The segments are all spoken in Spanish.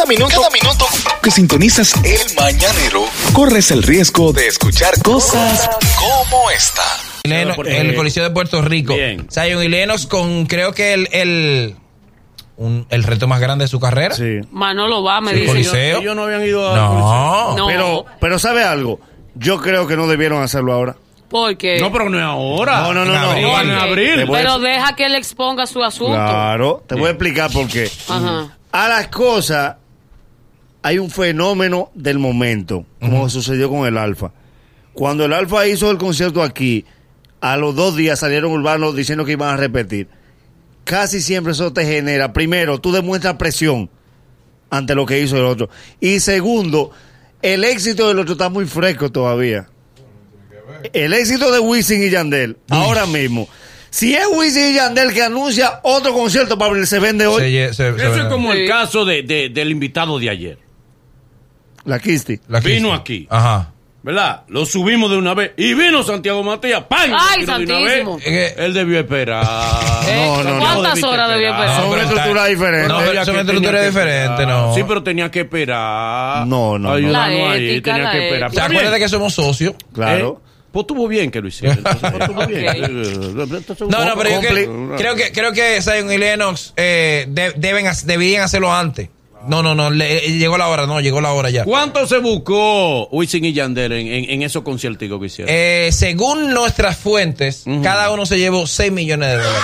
Cada minuto, cada minuto que sintonizas el mañanero, corres el riesgo de escuchar cosas como esta. Leno- el Coliseo de Puerto Rico. Bien. Zion y Lennox con creo que el, el, un- el reto más grande de su carrera. Sí. Manolo va, me El dice. Coliseo. Ellos no habían ido a. No. No, Pero, pero ¿sabe algo? Yo creo que no debieron hacerlo ahora. porque. No, pero no es ahora. No, no, no, En no. abril. En Pero deja que él exponga su asunto. Claro, te voy a explicar por qué. Ajá. A las cosas hay un fenómeno del momento, como sucedió con el Alfa. Cuando el Alfa hizo el concierto aquí, a los dos días salieron urbanos diciendo que iban a repetir. Casi siempre eso te genera, primero, tú demuestras presión ante lo que hizo el otro. Y segundo, el éxito del otro está muy fresco todavía. El éxito de Wisin y Yandel, ahora mismo. Si es Wisin y Yandel que anuncia otro concierto para abrir, se vende hoy. Se- se- se- Eso es como Sí. el caso de, de- del invitado de ayer. La Kisti. la que Vino aquí. Ajá. ¿Verdad? Lo subimos de una vez. Y vino Santiago Matías. ¡Pam! ¡Ay, santísimo! Él debió esperar. Eh, No, no, no. ¿Cuántas horas debió esperar. Son estructuras diferentes. No, pero son estructuras diferentes, no. Sí, pero tenía que esperar. No, no, ano ahí, tenía que esperar. ética. ¿Se acuerdan de que somos socios? Claro. Eh, Pues estuvo bien que lo hiciera. Entonces, pues, estuvo bien. Entonces, No, no, pero yo que- creo que creo que Zion y Lennox eh, de- deben debían hacerlo antes. No, no, no, le- eh, llegó la hora, no, llegó la hora ya. ¿Cuánto se buscó Wisin y Yandel en, en, en esos conciertos que hicieron? Eh, según nuestras fuentes, cada uno se llevó 6 millones de dólares.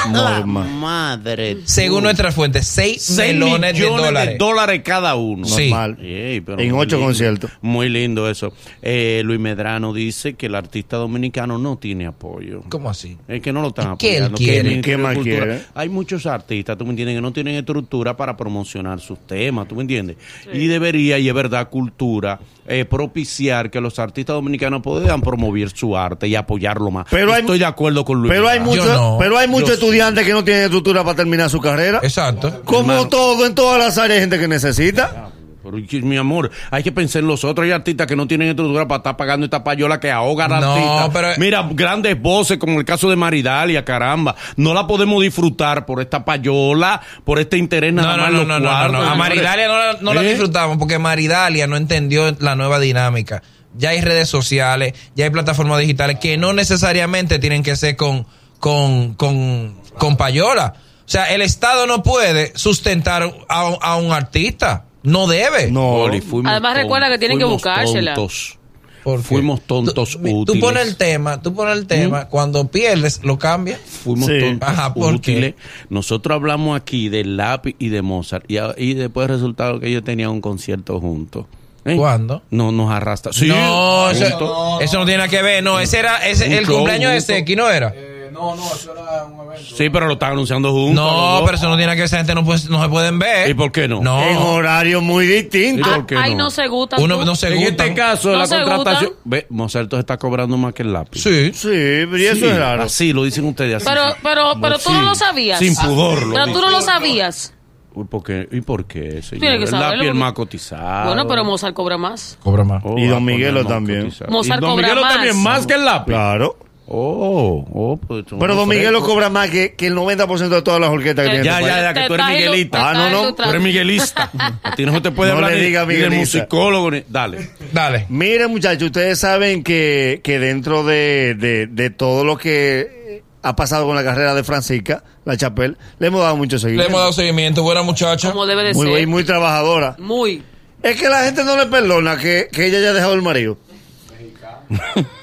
Normal. madre. Según nuestras fuentes, 6 6 millones, millones, de dólares. cada uno. Sí. Normal. Pero En muy ocho lindo. conciertos. Muy lindo eso. Eh, Luis Medrano dice que el artista dominicano no tiene apoyo. ¿Cómo así? Es que no lo están ¿Y qué él apoyando. quiere? el Ministerio ¿Qué más de Cultura- quiere? Hay muchos artistas, tú me entiendes, que no tienen estructura para promocionar sus temas, tú me entiendes. Y debería, y es verdad, cultura, eh, propiciar que los artistas dominicanos puedan promover su arte y apoyarlo más. Pero hay- Estoy de acuerdo con Luis. Pero hay muchos no. pero hay muchos Yo- estudiantes que no tienen estructura para terminar su carrera. Exacto. Como Hermano. todo, en todas las áreas hay gente que necesita. Pero, mi amor, hay que pensar en los otros. Hay artistas que no tienen estructura para estar pagando esta payola que ahoga al No, artista. pero- Mira, grandes voces como el caso de Maridalia, caramba. No la podemos disfrutar por esta payola, por este interés nada No, más no, no, no, no. A. Maridalia no, la- no la ¿Eh? disfrutamos porque Maridalia no entendió la nueva dinámica. Ya hay redes sociales, ya hay plataformas digitales que no necesariamente tienen que ser con, con, con, con payola. O sea, el Estado no puede sustentar a, a un artista. No debe. No. Oli, fuimos Además, recuerda que tienen que buscársela. tontos. ¿Por qué? Fuimos tontos tú, Tú útiles. pones el tema, tú pones el tema, cuando pierdes, lo cambias. Fuimos Sí. tontos Ajá, ¿por útiles. Nosotros hablamos aquí de Lápiz y de Mozart. Y, después resultado que ellos tenían un concierto juntos. ¿Eh? ¿Cuándo? No nos arrastra. Sí, no, eso, no tiene nada que ver. No, ese era ese, el show cumpleaños de. Seki, ¿no era? Sí, pero lo están anunciando juntos. No, pero eso no tiene que ver. Esa gente no, puede- no se pueden ver. ¿Y por qué no? No. En horarios muy distintos. ¿Y Ah, por qué ahí no? no se gustan. Uno tú. no se En gusta. este caso, ¿No la contratación. gustan? Ve, Mozart se está cobrando más que el lápiz. Sí. Sí, pero y eso Sí, es raro. Así lo dicen ustedes. Así. Pero, pero, pero tú no lo sabías. Sin pudor. lo Pero tú dicen. no lo sabías. Uy, ¿por qué? ¿Y por qué, señor? Tiene que el saberlo, lápiz es porque- más cotizado. Bueno, pero Mozart cobra más. Cobra más. Oh, Y don ah, Miguelo también. cotizado. Mozart y don cobra Miguelo más. también más que el lápiz. Claro. Oh, oh, pues Pero Don Miguelo frescos. cobra más que, que el 90% de todas las orquestas que tiene. Ya, ya, ya, que tú eres Miguelista. te Ah, no, no. Tú eres miguelista. A ti no se te puede No hablar le ni, diga ni miguelista. musicólogo. Ni... Dale. Dale. Miren, muchachos, ustedes saben que, que dentro de, de, de todo lo que ha pasado con la carrera de Francisca, la Chapel, le hemos dado mucho Le seguimiento. hemos dado seguimiento. Buena muchacha. Como debe de muy, ser. buena y muy trabajadora. Muy. Es que la gente no le perdona que, que ella haya dejado el marido.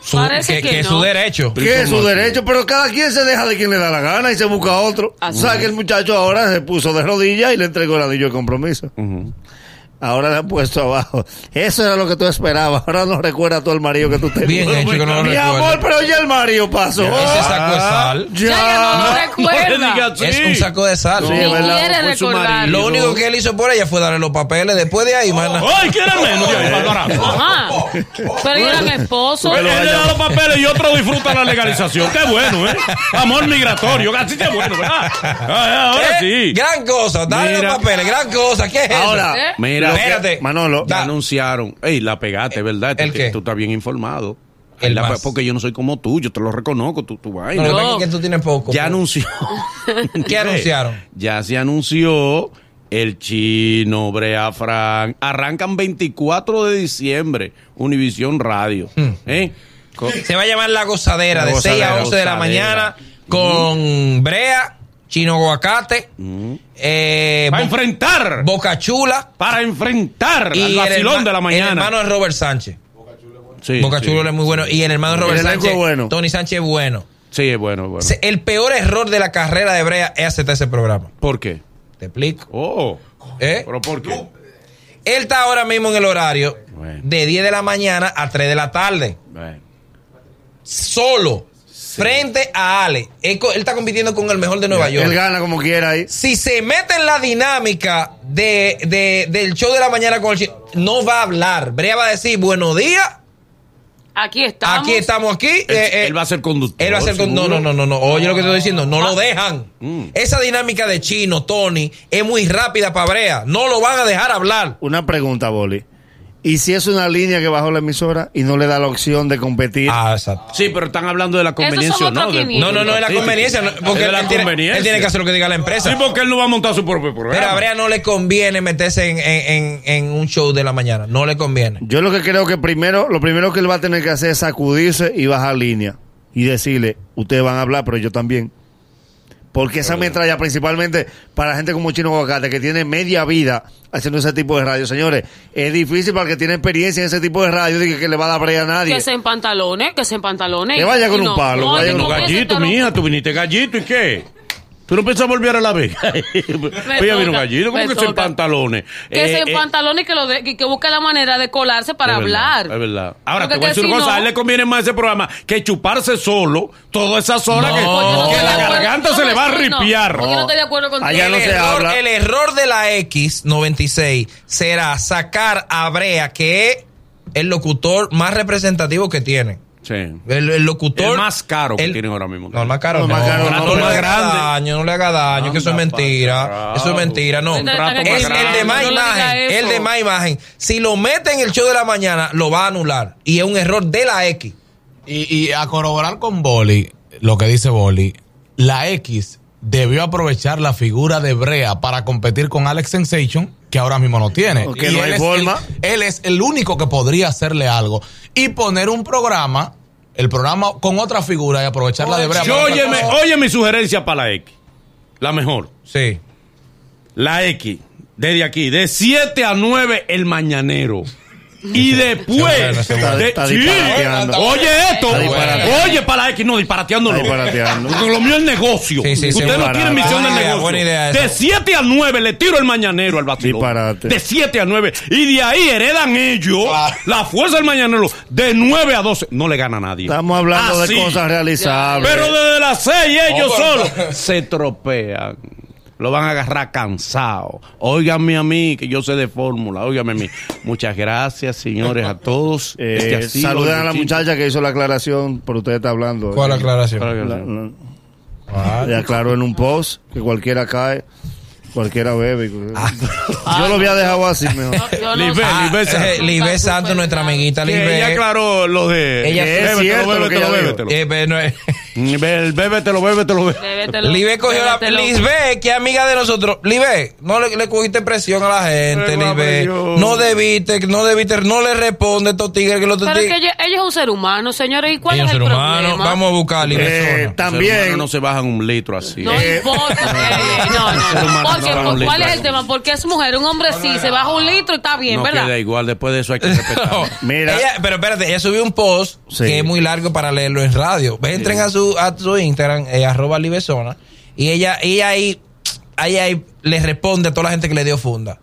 Su- que es no. su derecho. Que es su derecho, pero cada quien se deja de quien le da la gana y se busca otro. Así O sea es. que el muchacho ahora se puso de rodillas y le entregó el anillo de compromiso. Ahora le han puesto abajo. Eso era lo que tú esperabas. Ahora no recuerda todo el marido que tú tenías. Bien hecho que no lo Mi amor, pero ya el marido pasó. Ese saco de sal. Ya. Ya, ya no lo No recuerda. Es un saco de sal. Sí, Ni es verdad, quiere fue su recordar. marido. Lo único que él hizo por ella fue darle los papeles. Después de ahí, mana. ¡Ay, quiere menos! Ajá. Pero ellos eran esposos. Él, él le da los papeles y otro disfruta la legalización. ¡Qué bueno, eh! Amor migratorio. Así que bueno, ¿verdad? Ah, Ahora ¿Eh? sí. Gran cosa. Dale Mira. los papeles. Gran cosa. ¿Qué es eso? Ahora, ¿Eh? Mira, Espérate. Manolo, Ya Da- anunciaron. Ey, la pegaste, ¿verdad? ¿El Tú- qué? Tú estás bien informado. El La- porque yo no soy como tú, yo te lo reconozco, tú, tú No, vaina. lo que No. que tú tienes poco. Ya anunció. ¿Qué anunciaron? Ya se anunció El chino, Brea Frank. Arrancan 24 de diciembre. Univisión Radio. ¿Eh? Co- Se va a llamar La Gozadera La de 6 a Gozadera, 11 de la mañana con Brea, Chino Guacate, eh, Para Bo- enfrentar. Boca Chula para enfrentar al el vacilón de la El mañana. hermano de Robert Sánchez. Sí, Boca sí. Chula es muy bueno. Y el hermano de Robert El Sánchez, es bueno. Tony Sánchez es bueno. Sí, es bueno, es bueno. El peor error de la carrera de Brea es aceptar ese programa. ¿Por qué? Te explico. Oh. ¿Eh? ¿Pero por qué? Él está ahora mismo en el horario Bueno. de 10 de la mañana a 3 de la tarde. Bueno. Solo. Frente a Ale. Él, está compitiendo con el mejor de Nueva York. Él gana como quiera ahí. si se mete en la dinámica de, de- del show de la mañana con el chi- no va a hablar. Brea va a decir buenos días, Aquí estamos. aquí estamos aquí. Él, eh, eh, él va a ser conductor. él va a ser con- no, no, no, no, no. Oye lo que estoy diciendo, no lo dejan. Mm. Esa dinámica de Chino, Tony, es muy rápida para Brea. No lo van a dejar hablar. Una pregunta, Boli. ¿Y si es una línea que bajó la emisora y no le da la opción de competir? Ah, exacto. Sí, pero están hablando de la conveniencia, son ¿no? otros Del 500. No, no, no, es la Sí, conveniencia. Porque es de él, la él tiene, conveniencia. él tiene que hacer lo que diga la empresa. Sí, porque él no va a montar su propio programa. Pero a Brea no le conviene meterse en, en- en- en un show de la mañana. No le conviene. Yo lo que creo que primero, lo primero que él va a tener que hacer es sacudirse y bajar línea. Y decirle, ustedes van a hablar, pero yo también. Porque esa metralla principalmente para gente como Chino Aguacate, que tiene media vida haciendo ese tipo de radio. Señores, es difícil para el que tiene experiencia en ese tipo de radio, diga que le va a dar brea a nadie. Que se en pantalones, que se en pantalones. Que vaya con Y un palo, vaya que con un no gallito, mija, tú viniste gallito y qué? ¿Tú no piensas volver a la Vega? Ella vino gallito, ¿cómo que se en pantalones? Que Eh, se en eh, pantalones y que, lo de- que, que busque la manera de colarse para es verdad, hablar. Es verdad. Ahora, Porque te voy a decir una si cosa, no- a él le conviene más ese programa que chuparse solo todas esas horas No, que, yo no que estoy la garganta se No, le va a no, no. ripiar. Yo no estoy de acuerdo contigo. Allá no el, se error, habla. el error de la X96 será sacar a Brea, que es el locutor más representativo que tiene. Sí. El, el locutor. El más caro que el- tienen ahora mismo. No, el más caro. No, No, el más caro, no, no, no le más haga grande. daño, no le haga daño, que eso es mentira. pa' Eso es mentira, no. El de más imagen. El de más imagen. Si lo mete en el show de la mañana, lo va a anular. Y es un error de la X. Y, y a corroborar con Boli, lo que dice Boli, la X debió aprovechar la figura de Brea para competir con Alex Sensation, que ahora mismo no tiene. Porque Y no él hay es forma. el- él es el único que podría hacerle algo. Y poner un programa, el programa con otra figura y aprovechar la de óyeme, cosa. oye mi sugerencia para la X. La mejor. Sí. La X. Desde aquí. De 7 a 9 el mañanero. Y después. bueno, ese bueno. de- Está sí. disparateando. Oye esto. Está disparateando. Oye para X. No, disparateando no. Está disparateando. Porque lo mío es negocio. Sí, sí, sí, Usted no disparate. tiene misión de Buena idea, negocio. buena idea de esa. 7 a 9 le tiro el mañanero al vacilón. Disparate. De 7 a 9. Y de ahí heredan ellos la fuerza del mañanero. De 9 a 12. No le gana a nadie. Estamos hablando Así. de cosas realizables. Pero desde las 6 ellos solos pero- se tropean. Lo van a agarrar cansado. Óigame a mí, que yo sé de fórmula. Óigame a mí. Muchas gracias, señores, a todos. Eh, Este saluden a la muchacha que hizo la aclaración, por usted está hablando. ¿Cuál Eh, aclaración? la- la- Le aclaró en un post que cualquiera cae, cualquiera bebe. Yo lo había dejado así mejor. No Libe, sé. Ah, eh, Santos, nuestra amiguita Que ella aclaró lo de. Ella- es bébetelo, cierto lo que ella bébetelo. Eh, pero no es- Bébetelo, bébetelo, bébetelo. Bébetelo, Libe cogió la. bébetelo. Lisbe, que es amiga de nosotros. Libe, no le, le cogiste presión a la gente, Libe. No debiste, no debiste, no le responde a estos tigres que los Pero es que tigres. ella, ella es un ser humano, señores. ¿Y cuál Ella es el un ser humano. problema? Vamos a buscar a Libe. Eh, también, no se bajan un litro así. No Eh, importa. eh, no, no, humano no. Porque, no ¿Cuál litro. es el tema? Porque es mujer, un hombre sí, se baja un litro y está bien, no ¿verdad? queda igual. Después de eso hay que respetar. No, Mira. ella- pero espérate, ella subió un post Sí. que es muy largo para leerlo en radio. Entren a su, a su Instagram, eh, arroba libezona, y ella, ella ahí, ahí, ahí le responde a toda la gente que le dio funda.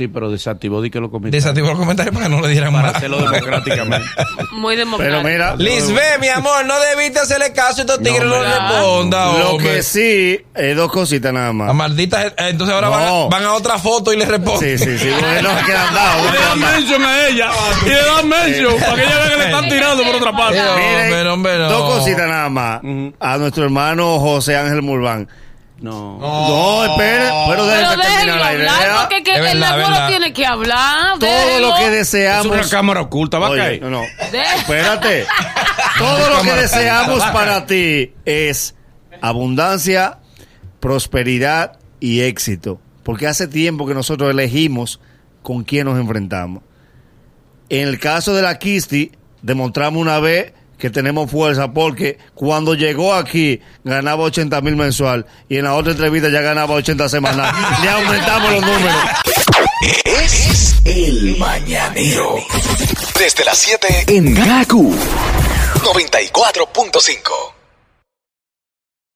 Sí, pero desactivó di que lo comentarios. Desactivó los comentarios para que no le dieran Para más. hacerlo democráticamente. Muy democrático. pero mira, Lisbeth, mi amor, no debiste hacerle caso a estos tigres, no, No, responda, lo hombre. que sí, eh, dos cositas nada La más. maldita, eh, entonces ahora No. van, a, van a otra foto y le responden. Sí, sí, sí, porque no se quedan dados. Le dan mention a ella. Y le dan mention. Para que ella vea que le están tirando por otra parte. Miren, hombre, hombre, no. Dos cositas nada más. A nuestro hermano José Ángel Mulván. No. No, espere, pero déjenme Pero terminar la hablar, idea. porque que Es el verdad, negro verdad. tiene que hablar. Todo lo que Es deseamos. una cámara oculta. Va a caer. no, no. Espérate. Todo lo que deseamos para ti es abundancia, prosperidad y éxito. porque hace tiempo que nosotros elegimos con quién nos enfrentamos. En el caso de la Kisti, demostramos una vez que tenemos fuerza porque cuando llegó aquí ganaba 80 mil mensual y en la otra entrevista ya ganaba 80 semanal. Le aumentamos los números. Es el mañanero. Desde las 7 en Gaku 94.5.